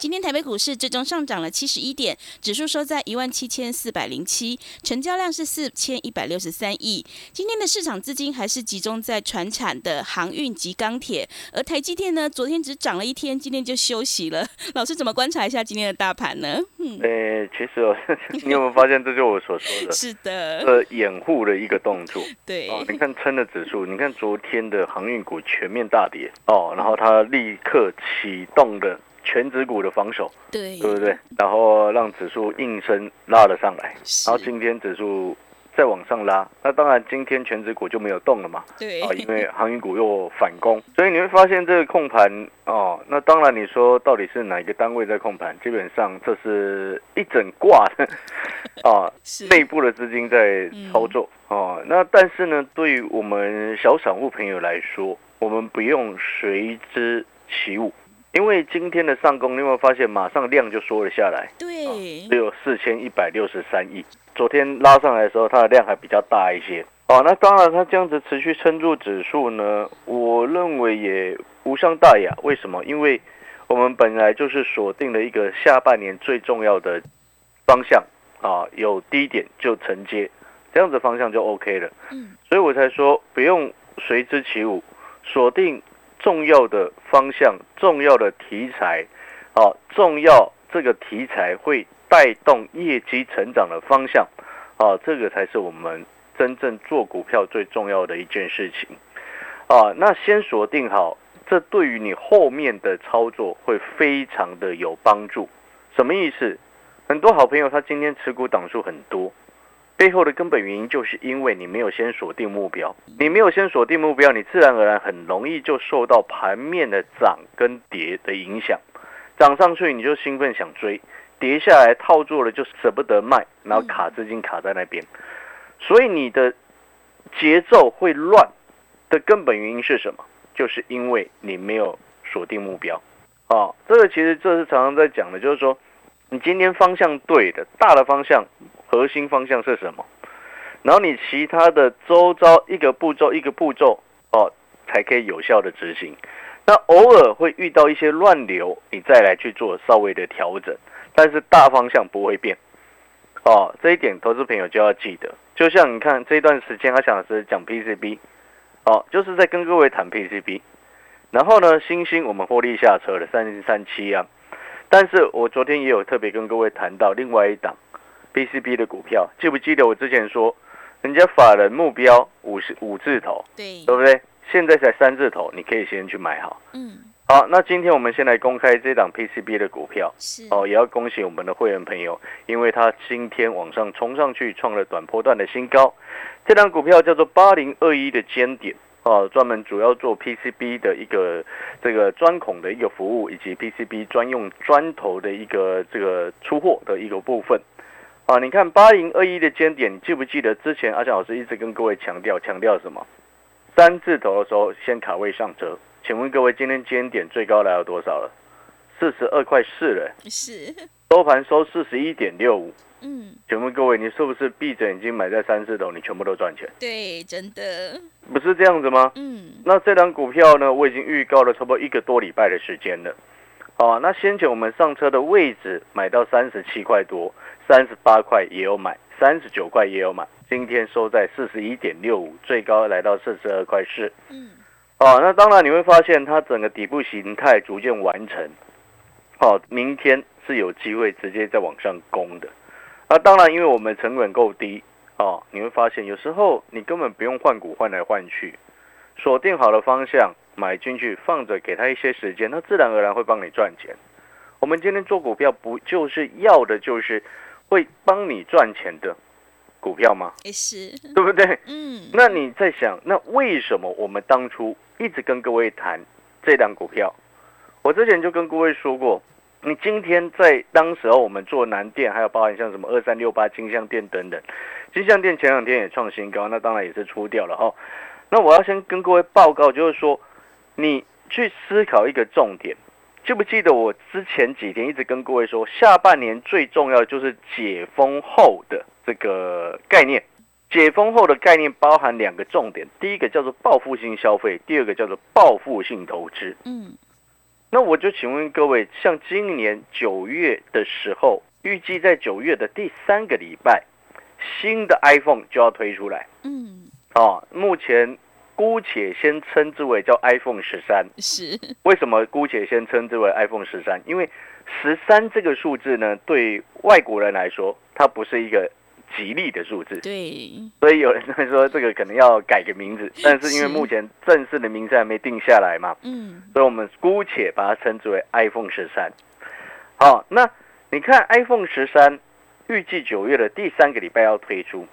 今天台北股市最终上涨了七十一点，指数收在一万七千四百零七，成交量是四千一百六十三亿。今天的市场资金还是集中在船产的航运及钢铁，而台积电呢，昨天只涨了一天，今天就休息了。老师怎么观察一下今天的大盘呢？嗯，呃，其实哦，你有没有发现，这就是我所说的，是的，呃，掩护的一个动作。对，哦，你看撑的指数，你看昨天的航运股全面大跌哦，然后它立刻启动的。全指股的防守，对对不对？然后让指数应声拉了上来，然后今天指数再往上拉，那当然今天全指股就没有动了嘛。对啊，因为航运股又反攻，所以你会发现这个控盘哦。那当然你说到底是哪一个单位在控盘？基本上这是一整挂的 啊，内部的资金在操作哦。那但是呢，对于我们小散户朋友来说，我们不用随之起舞。因为今天的上攻，你有没有发现马上量就缩了下来？对，只有四千一百六十三亿。昨天拉上来的时候，它的量还比较大一些。哦，那当然，它这样子持续撑住指数呢，我认为也无伤大雅。为什么？因为我们本来就是锁定了一个下半年最重要的方向啊，有低点就承接，这样子方向就 OK 了。嗯，所以我才说不用随之起舞，锁定。重要的方向，重要的题材，啊，重要这个题材会带动业绩成长的方向，啊，这个才是我们真正做股票最重要的一件事情，啊，那先锁定好，这对于你后面的操作会非常的有帮助。什么意思？很多好朋友他今天持股档数很多。背后的根本原因就是因为你没有先锁定目标，你没有先锁定目标，你自然而然很容易就受到盘面的涨跟跌的影响。涨上去你就兴奋想追，跌下来套住了就舍不得卖，然后卡资金卡在那边，所以你的节奏会乱。的根本原因是什么？就是因为你没有锁定目标。啊，这个其实这是常常在讲的，就是说你今天方向对的，大的方向。核心方向是什么？然后你其他的周遭一个步骤一个步骤哦，才可以有效的执行。那偶尔会遇到一些乱流，你再来去做稍微的调整，但是大方向不会变哦。这一点投资朋友就要记得。就像你看这段时间，阿翔老师讲 PCB 哦，就是在跟各位谈 PCB。然后呢，星星我们获利下车了三零三七啊，但是我昨天也有特别跟各位谈到另外一档。BCB 的股票，记不记得我之前说，人家法人目标五十五字头，对，对不对？现在才三字头，你可以先去买好。嗯，好，那今天我们先来公开这档 PCB 的股票，是哦，也要恭喜我们的会员朋友，因为他今天往上冲上去，创了短波段的新高。这档股票叫做八零二一的尖点，哦，专门主要做 PCB 的一个这个钻孔的一个服务，以及 PCB 专用砖头的一个这个出货的一个部分。啊，你看八零二一的尖点，你记不记得之前阿强老师一直跟各位强调，强调什么？三字头的时候先卡位上车。请问各位，今天尖点最高来到多少了？四十二块四了。是。收盘收四十一点六五。嗯。请问各位，你是不是闭着眼睛买在三字头，你全部都赚钱？对，真的。不是这样子吗？嗯。那这张股票呢？我已经预告了差不多一个多礼拜的时间了。哦，那先前我们上车的位置买到三十七块多。三十八块也有买，三十九块也有买，今天收在四十一点六五，最高来到四十二块四。嗯，哦，那当然你会发现它整个底部形态逐渐完成，好，明天是有机会直接再往上攻的。那当然，因为我们成本够低，哦，你会发现有时候你根本不用换股换来换去，锁定好了方向买进去放着，给他一些时间，他自然而然会帮你赚钱。我们今天做股票不就是要的就是。会帮你赚钱的，股票吗？也是，对不对？嗯，那你在想，那为什么我们当初一直跟各位谈这档股票？我之前就跟各位说过，你今天在当时候我们做南电，还有包含像什么二三六八金像店等等，金像店前两天也创新高，那当然也是出掉了哈。那我要先跟各位报告，就是说你去思考一个重点，记不记得我之前几天一直跟各位说，下半年最重要就是解封后的这个概念。解封后的概念包含两个重点，第一个叫做报复性消费，第二个叫做报复性投资。嗯，那我就请问各位，像今年九月的时候，预计在九月的第三个礼拜，新的 iPhone 就要推出来。嗯，哦，目前姑且先称之为叫 iPhone 十三。是，为什么姑且先称之为 iPhone 十三？因为十三这个数字呢，对外国人来说，它不是一个吉利的数字。对，所以有人会说这个可能要改个名字，但是因为目前正式的名字还没定下来嘛，嗯，所以我们姑且把它称之为 iPhone 十三。好，那你看 iPhone 十三预计九月的第三个礼拜要推出，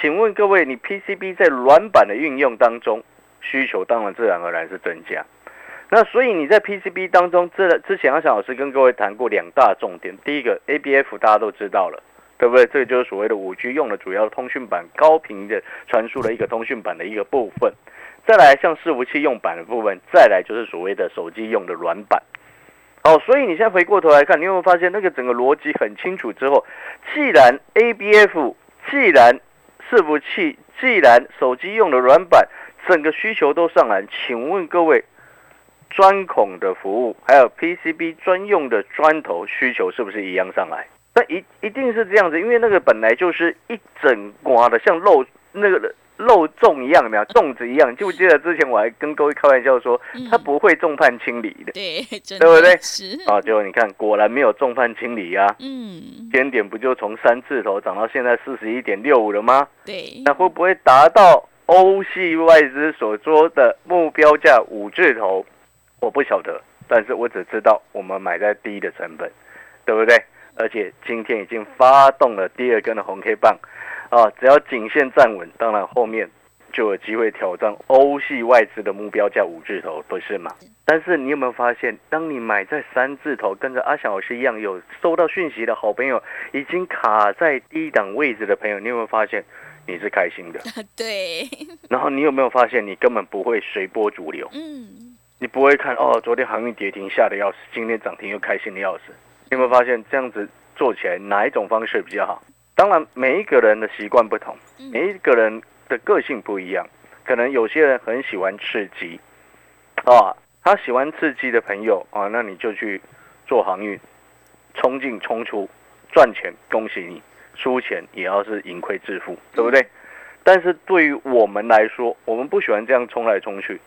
请问各位，你 PCB 在软板的运用当中，需求当然自然而然是增加。那所以你在 PCB 当中，这之前阿翔老师跟各位谈过两大重点，第一个 ABF 大家都知道了。对不对？这个就是所谓的五 G 用的主要通讯板高频的传输的一个通讯板的一个部分。再来像伺服器用板的部分，再来就是所谓的手机用的软板。哦，所以你现在回过头来看，你有没有发现那个整个逻辑很清楚？之后，既然 ABF，既然伺服器，既然手机用的软板，整个需求都上来，请问各位，钻孔的服务还有 PCB 专用的砖头需求是不是一样上来？那一一定是这样子，因为那个本来就是一整瓜的，像漏那个漏粽一样，有没有粽子一样？记不记得之前我还跟各位开玩笑说，他不会众叛亲离的对，真对不对的是，啊？结果你看，果然没有众叛亲离啊！嗯，尖点不就从三字头涨到现在四十一点六五了吗？对，那会不会达到欧系外资所说的目标价五字头？我不晓得，但是我只知道我们买在低的成本，对不对？而且今天已经发动了第二根的红 K 棒，啊，只要颈线站稳，当然后面就有机会挑战欧系外资的目标价五字头，不是吗？但是你有没有发现，当你买在三字头，跟着阿翔老师一样有收到讯息的好朋友，已经卡在低档位置的朋友，你有没有发现你是开心的？对，然后你有没有发现，你根本不会随波逐流？嗯，你不会看哦，昨天航运跌停吓得要死，今天涨停又开心的要死。你有没有发现这样子做起来哪一种方式比较好？当然，每一个人的习惯不同，嗯每一个人的个性不一样。可能有些人很喜欢刺激，啊，他喜欢刺激的朋友啊，那你就去做航运，冲进冲出，赚钱，恭喜你；输钱也要是盈亏自负，对不对？但是对于我们来说，我们不喜欢这样冲来冲去，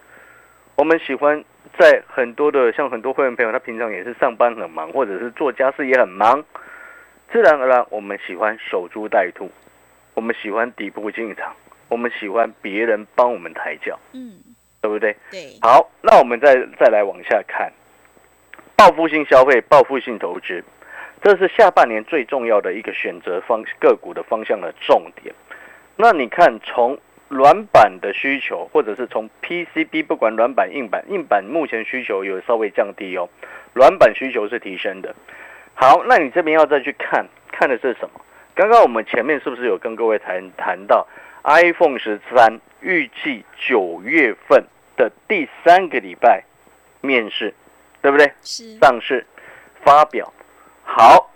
我们喜欢在很多的像很多会员朋友，他平常也是上班很忙，或者是做家事也很忙，自然而然我们喜欢守株待兔，我们喜欢底部进场，我们喜欢别人帮我们抬轿，嗯，对不对？对，好，那我们再再来往下看，报复性消费、报复性投资，这是下半年最重要的一个选择方个股的方向的重点。那你看，从软板的需求，或者是从 PCB，不管软板、硬板，硬板目前需求有稍微降低哦，软板需求是提升的。好，那你这边要再去看看的是什么？刚刚我们前面是不是有跟各位谈谈到 iPhone 十三预计九月份的第三个礼拜面试，对不对？是，上市发表。好，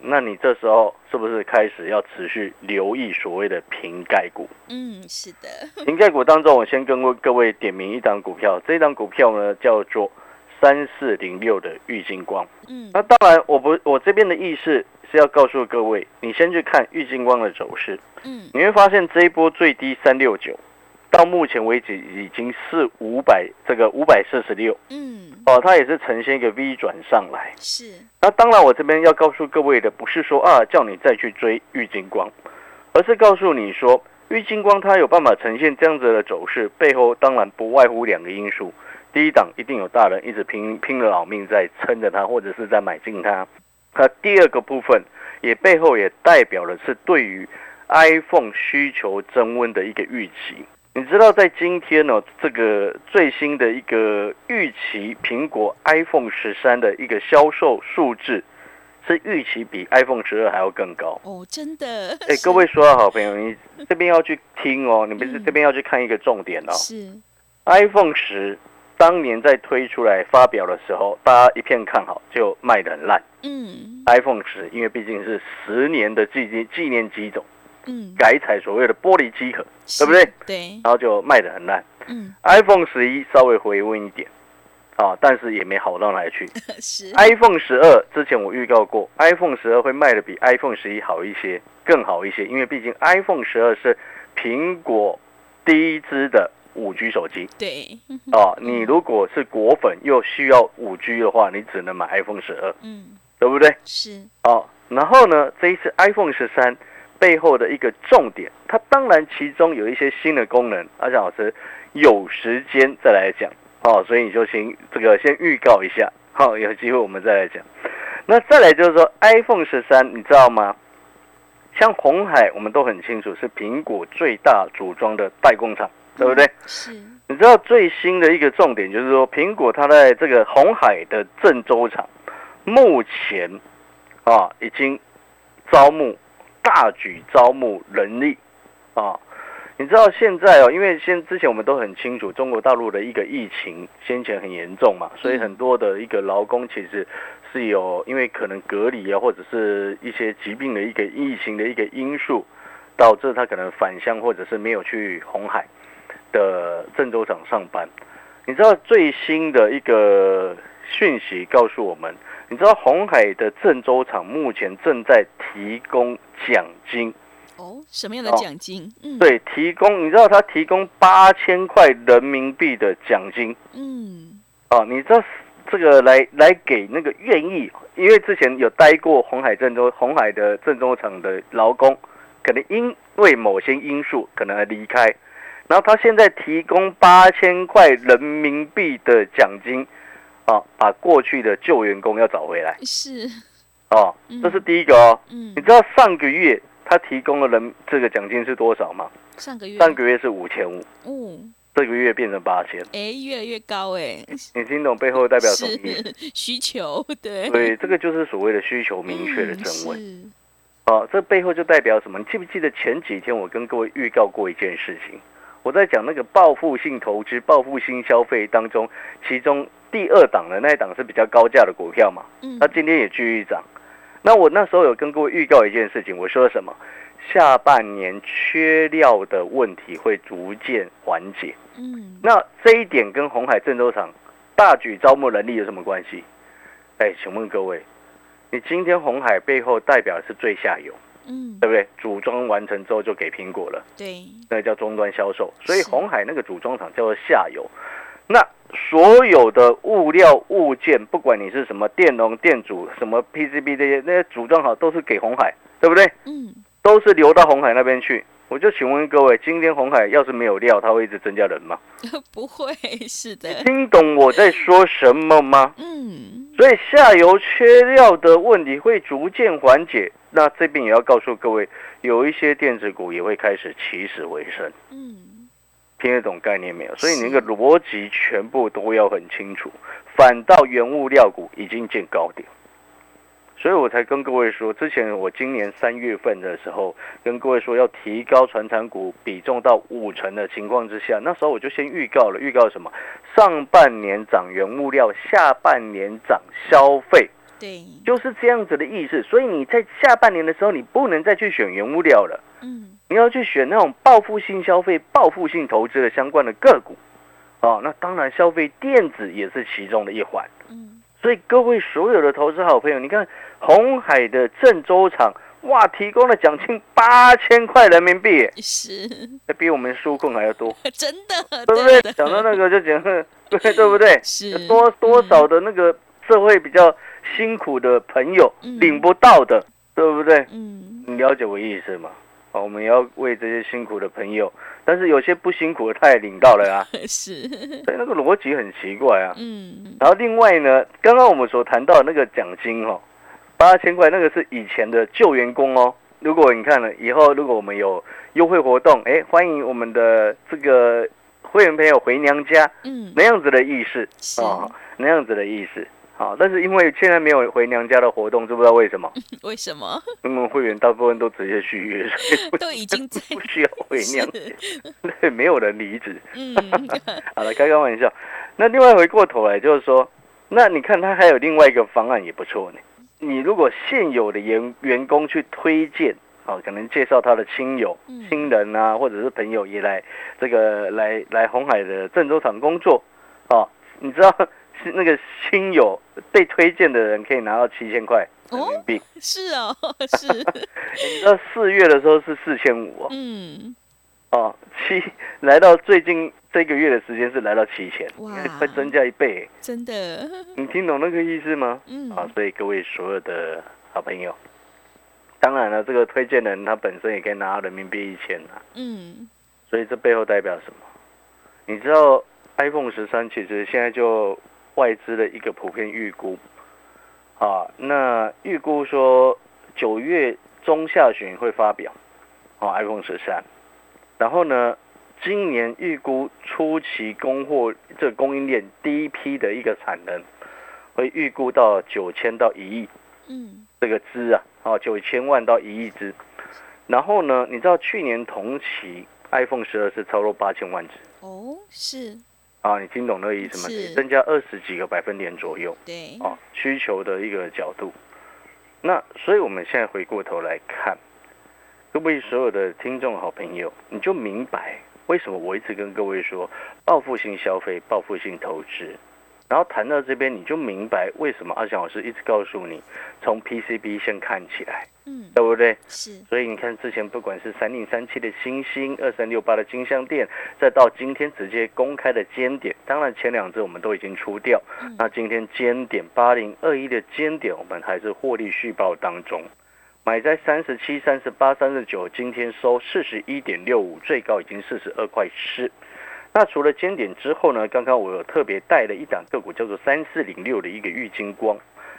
那你这时候是不是开始要持续留意所谓的瓶盖股？嗯，是的，瓶盖股当中，我先跟各位点名一档股票，这档股票呢叫做三四零六的玉金光。嗯，那当然，我不，我这边的意思是要告诉各位，你先去看玉金光的走势，嗯，你会发现这一波最低三六九，到目前为止已经是五百这个五百四十六嗯，哦，它也是呈现一个 V 转上来。是，那当然，我这边要告诉各位的不是说啊叫你再去追玉金光，而是告诉你说玉金光它有办法呈现这样子的走势，背后当然不外乎两个因素。第一档一定有大人一直拼拼了老命在撑着它，或者是在买进它。那第二个部分也背后也代表的是对于 iPhone 需求增温的一个预期。你知道在今天呢，这个最新的一个预期，苹果 iPhone 十三的一个销售数字是预期比 iPhone 十二还要更高。哦，真的。哎，各位说好朋友，你这边要去听哦，你们是这边要去看一个重点哦。是 iPhone 十当年在推出来发表的时候，大家一片看好，就卖得很烂。嗯 iPhone 十因为毕竟是十年的纪念纪念机种，嗯，改采所谓的玻璃机壳，是对不对？对，然后就卖的很烂。嗯 iPhone 十一稍微回温一点，啊，但是也没好到哪里去。是 iPhone 十二之前我预告过，iPhone 十二会卖的比 iPhone 十一好一些，更好一些，因为毕竟 iPhone 十二是苹果第一支的五 G 手机对，啊。你如果是果粉又需要五 G 的话，你只能买 iPhone 十二，嗯对不对？是哦，然后呢，这一次 iPhone 十三背后的一个重点，它当然其中有一些新的功能，阿翔老师有时间再来讲哦，所以你就先这个先预告一下，好、有机会我们再来讲。那再来就是说 iPhone 十三，你知道吗？像红海，我们都很清楚是苹果最大组装的代工厂，对不对？是你知道最新的一个重点就是说，苹果它在这个红海的郑州厂，目前啊已经招募大举招募人力啊。你知道现在哦，因为先之前我们都很清楚，中国大陆的一个疫情先前很严重嘛，所以很多的一个劳工其实是有因为可能隔离啊，或者是一些疾病的一个疫情的一个因素，导致他可能返乡或者是没有去红海。的郑州厂上班，你知道最新的一个讯息告诉我们，你知道红海的郑州厂目前正在提供奖金，哦，什么样的哦奖金？嗯，，对，提供，你知道他提供八千块人民币的奖金嗯哦，你知道这个来来给那个愿意，因为之前有待过红海郑州红海的郑州厂的劳工，可能因为某些因素可能还离开。然后他现在提供八千块人民币的奖金，啊，把过去的旧员工要找回来，是，哦嗯，这是第一个哦。嗯你，知道上个月他提供的人这个奖金是多少吗？上个月，上个月是五千五，嗯，这个月变成八千，哎，越来越高哎，你听懂背后代表什么意思？是需求，对，对，这个就是所谓的需求明确的增温。嗯哦，这背后就代表什么？你记不记得前几天我跟各位预告过一件事情？我在讲那个报复性投资、报复性消费当中，其中第二档的那一档是比较高价的股票嘛，嗯它今天也继续涨。那我那时候有跟各位预告一件事情，我说什么？下半年缺料的问题会逐渐缓解。嗯，那这一点跟红海郑州厂大举招募人力有什么关系？哎，请问各位，你今天红海背后代表的是最下游，嗯，对不对？组装完成之后就给苹果了，对，那个叫终端销售。所以红海那个组装厂叫做下游。那所有的物料物件，不管你是什么电容、电阻、什么 PCB 这些，那些组装好都是给红海，对不对？嗯，都是流到红海那边去。我就请问各位，今天红海要是没有料，它会一直增加人吗？不会，是的，听懂我在说什么吗？嗯，所以下游缺料的问题会逐渐缓解。那这边也要告诉各位，有一些电子股也会开始起死回生，嗯，听得懂概念没有？所以你那个逻辑全部都要很清楚。反倒原物料股已经见高点，所以我才跟各位说，之前我今年三月份的时候跟各位说要提高传产股比重到五成的情况之下，那时候我就先预告了，预告什么？上半年涨原物料，下半年涨消费。对，就是这样子的意思。所以你在下半年的时候，你不能再去选原物料了，嗯，你要去选那种报复性消费、报复性投资的相关的个股。哦，那当然，消费电子也是其中的一环。嗯，所以各位所有的投资好朋友，你看红海的郑州厂，哇，提供了奖金八千块人民币，是，比我们纾困还要多，真的，对不对？讲到那个就讲，对对不对？是多多少的那个社会比较辛苦的朋友嗯领不到的，对不对？嗯，你了解我意思吗？好，我们也要为这些辛苦的朋友，但是有些不辛苦的他也领到了啊，是，所以那个逻辑很奇怪啊。嗯，然后另外呢，刚刚我们所谈到的那个奖金哦，八千块那个是以前的旧员工哦，如果你看了以后，如果我们有优惠活动，哎，欢迎我们的这个会员朋友回娘家，嗯，那样子的意思是哦，那样子的意思。好，但是因为现在没有回娘家的活动，知不知道为什么？为什么因为会员大部分都直接续约，所以都已经在 不需要回娘家，对，没有人离职。嗯，好了，开开玩笑。那另外回过头来就是说，那你看他还有另外一个方案也不错呢。你如果现有的员员工去推荐，啊，可能介绍他的亲友、嗯亲人啊，或者是朋友也来这个来来红海的郑州厂工作，哦，你知道是 那个亲友被推荐的人可以拿到七千块人民币，是哦，是，你知道四月的时候是四千五哦，嗯，哦，七来到最近这个月的时间是来到七千，哇。快增加一倍，真的，你听懂那个意思吗？嗯，啊，所以各位所有的好朋友，当然了，这个推荐人他本身也可以拿到人民币一千啊，嗯，所以这背后代表什么？你知道 iPhone 十三其实现在就外资的一个普遍预估，啊，那预估说九月中下旬会发表，啊，iPhone 十三，然后呢，今年预估初期供货这个供应链第一批的一个产能，会预估到九千到一亿嗯，这个支啊，啊九千万到一亿支，然后呢，你知道去年同期 iPhone 十二是超过八千万支。哦，是，啊，你听懂那个意思吗？增加二十几个百分点左右对，啊，需求的一个角度。那所以我们现在回过头来看，各位所有的听众好朋友，你就明白为什么我一直跟各位说报复性消费、报复性投资。然后谈到这边，你就明白为什么阿翔老师一直告诉你，从 PCB 先看起来，嗯，对不对？是，所以你看，之前不管是三零三七的星星，二三六八的金相店，再到今天直接公开的尖点，当然前两只我们都已经出掉，嗯。那今天尖点八零二一的尖点，我们还是获利续报当中，买在三十七、三十八、三十九，今天收四十一点六五，最高已经四十二块四。那除了尖点之后呢，刚刚我有特别带了一档个股，叫做三四零六的一个玉金光。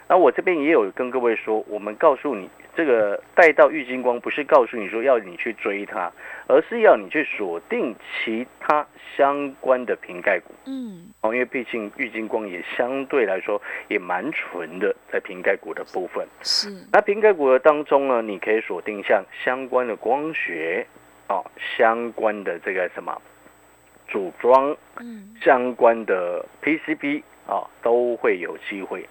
那我这边也有跟各位说，我们告诉你，这个带到玉金光不是告诉你说要你去追它，而是要你去锁定其他相关的瓶盖股嗯，哦，因为毕竟玉金光也相对来说也蛮纯的，在瓶盖股的部分。是，那瓶盖股的当中呢，你可以锁定像相关的光学哦，相关的这个什么组装嗯，相关的 PCB 啊，都会有机会。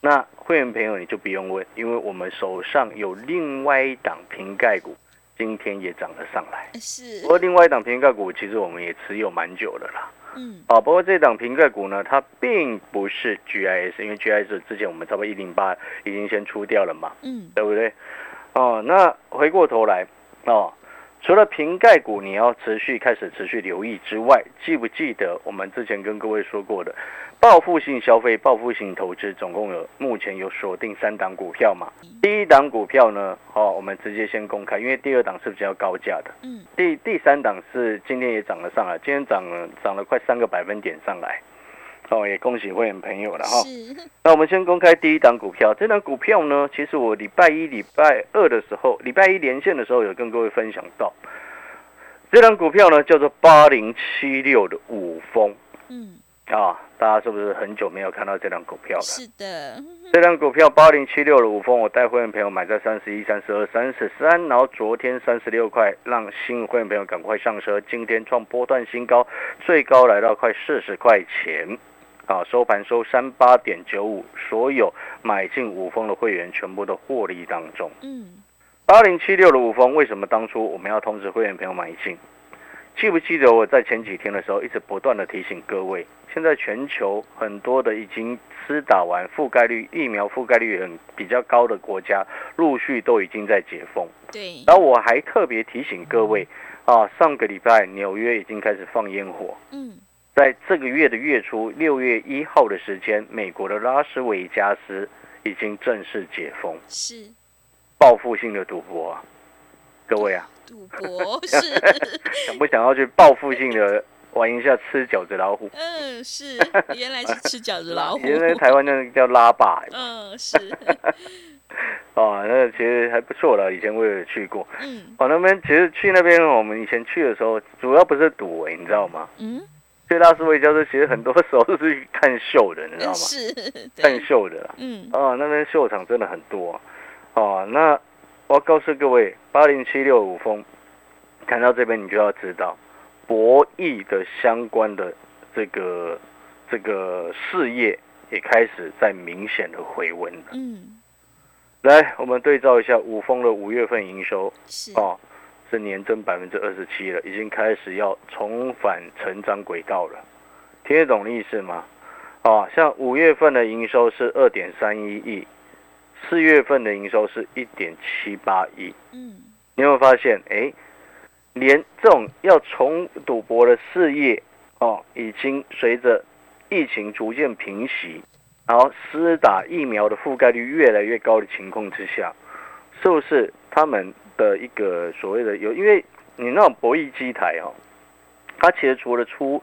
那会员朋友你就不用问，因为我们手上有另外一档瓶盖股，今天也涨了上来。是不，过另外一档瓶盖股，其实我们也持有蛮久了啦。嗯，啊，不过这档瓶盖股呢，它并不是 GIS，因为 GIS 之前我们差不多一零八已经先出掉了嘛，嗯，对不对？哦，那回过头来哦，除了瓶盖股你要持续开始持续留意之外，记不记得我们之前跟各位说过的报复性消费、报复性投资，总共有目前有锁定三档股票嘛？第一档股票呢，哦，我们直接先公开，因为第二档是比较高价的，嗯，第第三档是今天也涨了上来，今天涨了涨了快三个百分点上来，哦，也恭喜会员朋友了哈。是，那我们先公开第一档股票，这档股票呢，其实我礼拜一、礼拜二的时候，礼拜一连线的时候有跟各位分享到，这档股票呢叫做八零七六的五峰嗯，啊，大家是不是很久没有看到这档股票了？是的，这张股票八零七六的五峰，我带会员朋友买在三十一、三十二、三十三，然后昨天三十六块，让新会员朋友赶快上车，今天创波段新高，最高来到快四十块钱，啊，收盘收三八点九五，所有买进五峰的会员全部都获利当中。嗯，八零七六的五峰，为什么当初我们要通知会员朋友买进？记不记得我在前几天的时候一直不断的提醒各位，现在全球很多的已经施打完覆盖率疫苗覆盖率很比较高的国家，陆续都已经在解封。对，然后我还特别提醒各位，啊，上个礼拜纽约已经开始放烟火，嗯，在这个月的月初，六月一号的时间，美国的拉斯维加斯已经正式解封，是，报复性的赌博啊，各位啊。赌博是，想不想要去报复性的玩一下吃饺子老虎？嗯，是，原来是吃饺子老虎，原来台湾那个叫拉霸，嗯，是，哦，那其实还不错了。以前我也去过，嗯。哦，那边其实去那边，我们以前去的时候，主要不是赌欸，你知道吗？嗯，去拉斯维加斯其实很多时候是去看秀的，你知道吗？是，看，秀的啦。嗯哦，那边秀场真的很多。哦，那我要告诉各位，八零七六五峰，看到这边你就要知道，博弈的相关的这个这个事业也开始在明显的回温了。嗯，来，我们对照一下五峰的五月份营收是，哦，是年增百分之二十七了，已经开始要重返成长轨道了。听得懂意思吗？啊，像五月份的营收是二点三一亿，四月份的营收是一点七八亿。嗯你有没有发现？哎，连这种要重赌博的事业哦，已经随着疫情逐渐平息，然后施打疫苗的覆盖率越来越高的情况之下，是不是他们的一个所谓的有？因为你那种博弈机台哦，它其实除了出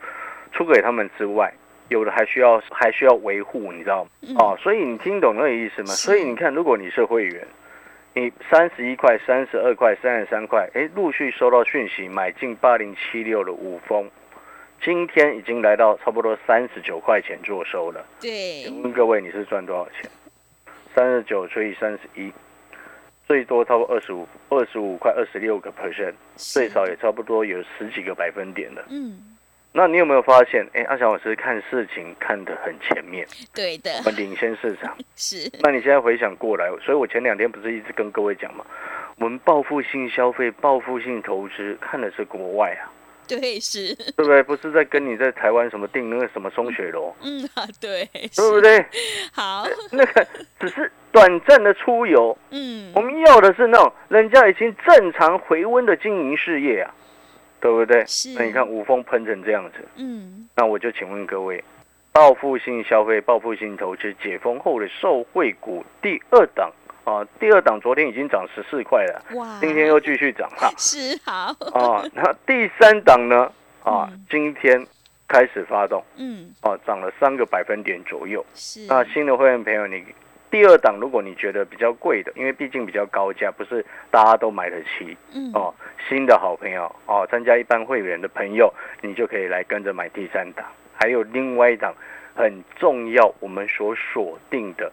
出给他们之外，有的还需要还需要维护，你知道吗？嗯，哦，所以你听懂那个意思吗？所以你看，如果你是会员，你三十一块、三十二块、三十三块，哎，陆续收到讯息买进八零七六的五峰，今天已经来到差不多三十九块钱做收了。对，请问各位，你是赚多少钱？三十九除以三十一，最多超过二十五、二十五块、二十六个 percent，最少也差不多有十几个百分点了。嗯，那你有没有发现？哎，阿翔老师看事情看得很前面，对的，我们领先市场。是，那你现在回想过来，所以我前两天不是一直跟各位讲嘛，我们报复性消费、报复性投资看的是国外啊，对是，对不对？不是在跟你在台湾什么订那个什么松雪楼，嗯啊，对，对不？对？好，那个只是短暂的出游，嗯我，们要的是那种人家已经正常回温的经营事业啊，对不对？是那你看五峰喷成这样子，嗯，那我就请问各位，报复性消费、报复性投资解封后的受惠股第二档啊，第二档昨天已经涨十四块了，哇，今天又继续涨了 是好，啊。那第三档呢啊嗯，今天开始发动嗯，啊，涨了三个百分点左右。是，那新的会员朋友，你第二档如果你觉得比较贵的，因为毕竟比较高价，不是大家都买得起嗯，哦。新的好朋友哦，参加一般会员的朋友，你就可以来跟着买第三档。还有另外一档很重要，我们所锁定的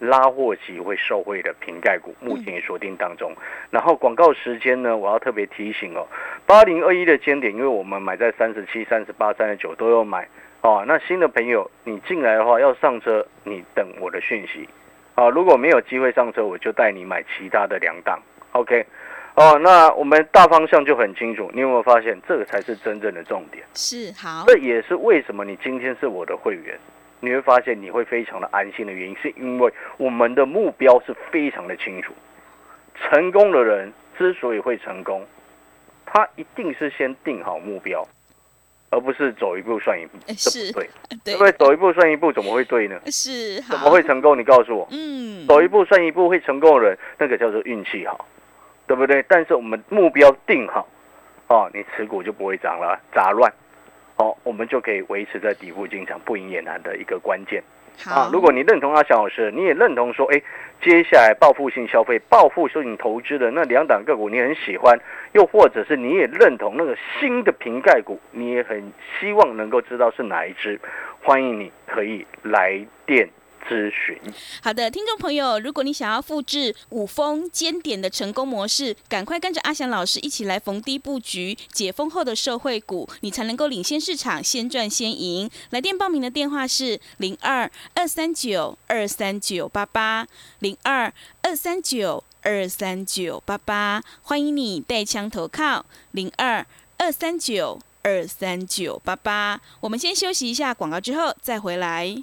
拉货期会受惠的瓶盖股，目前也锁定当中。然后广告时间呢，我要特别提醒哦，八零二一的尖点，因为我们买在三十七、三十八、三十九都有买哦。那新的朋友你进来的话，要上车，你等我的讯息啊。如果没有机会上车，我就带你买其他的两档。OK。哦，那我们大方向就很清楚，你有没有发现这个才是真正的重点？是好，这也是为什么你今天是我的会员，你会发现你会非常的安心的原因，是因为我们的目标是非常的清楚。成功的人之所以会成功，他一定是先定好目标，而不是走一步算一步，是不对，对对不对？走一步算一步怎么会对呢？是，怎么会成功？你告诉我。嗯，走一步算一步，会成功的人，那个叫做运气好，对不对？但是我们目标定好，哦，你持股就不会涨了，杂乱，哦，我们就可以维持在底部进场不赢也难的一个关键好，啊。如果你认同阿翔老师，你也认同说，哎，接下来报复性消费、报复性投资的那两档个股你很喜欢，又或者是你也认同那个新的瓶盖股，你也很希望能够知道是哪一只，欢迎你可以来电咨询。好的，听众朋友，如果你想要复制五峰尖点的成功模式，赶快跟着阿翔老师一起来逢低布局解封后的社会股，你才能够领先市场，先赚先赢。来电报名的电话是零二二三九二三九八八零二二三九二三九八八，欢迎你带枪投靠零二二三九二三九八八。我们先休息一下广告，之后再回来。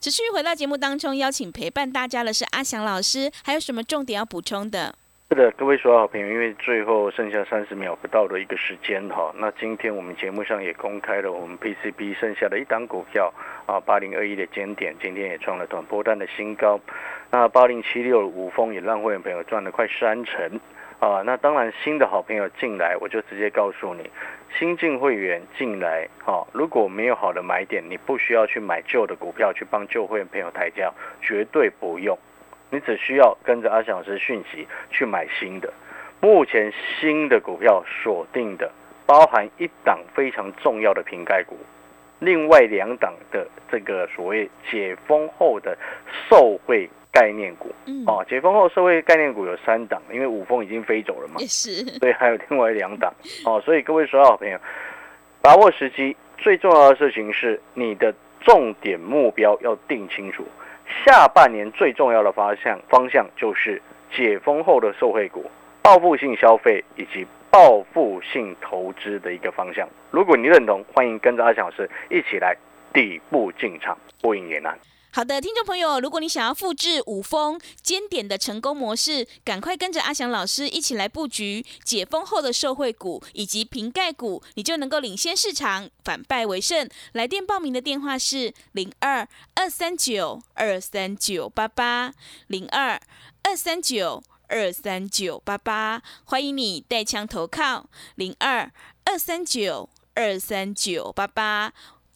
持续回到节目当中，邀请陪伴大家的是阿翔老师，还有什么重点要补充的？是的，各位所有好朋友，因为最后剩下三十秒不到的一个时间哈，那今天我们节目上也公开了我们 PCB 剩下的一档股票啊，八零二一的尖点，今天也创了短波段的新高。那八零七六五峰也让会员朋友赚了快三成啊。那当然新的好朋友进来，我就直接告诉你，新进会员进来哈，如果没有好的买点，你不需要去买旧的股票去帮旧会员朋友抬价，绝对不用。你只需要跟着阿翔老师讯息去买新的。目前新的股票锁定的，包含一档非常重要的瓶盖股，另外两档的这个所谓解封后的受惠概念股。嗯，哦，解封后社会概念股有三档，因为五峰已经飞走了嘛，也是。所以还有另外两档。哦，所以各位所有好朋友，把握时机，最重要的事情是你的重点目标要定清楚。下半年最重要的方向方向就是解封后的受惠股、报复性消费以及报复性投资的一个方向。如果你认同，欢迎跟着阿翔老师一起来底部进场，不赢也难。好的，听众朋友，如果你想要复制五峰尖点的成功模式，赶快跟着阿翔老师一起来布局解封后的受惠股以及瓶盖股，你就能够领先市场，反败为胜。来电报名的电话是零二二三九二三九八八零二二三九二三九八八，欢迎你带枪投靠零二二三九二三九八八。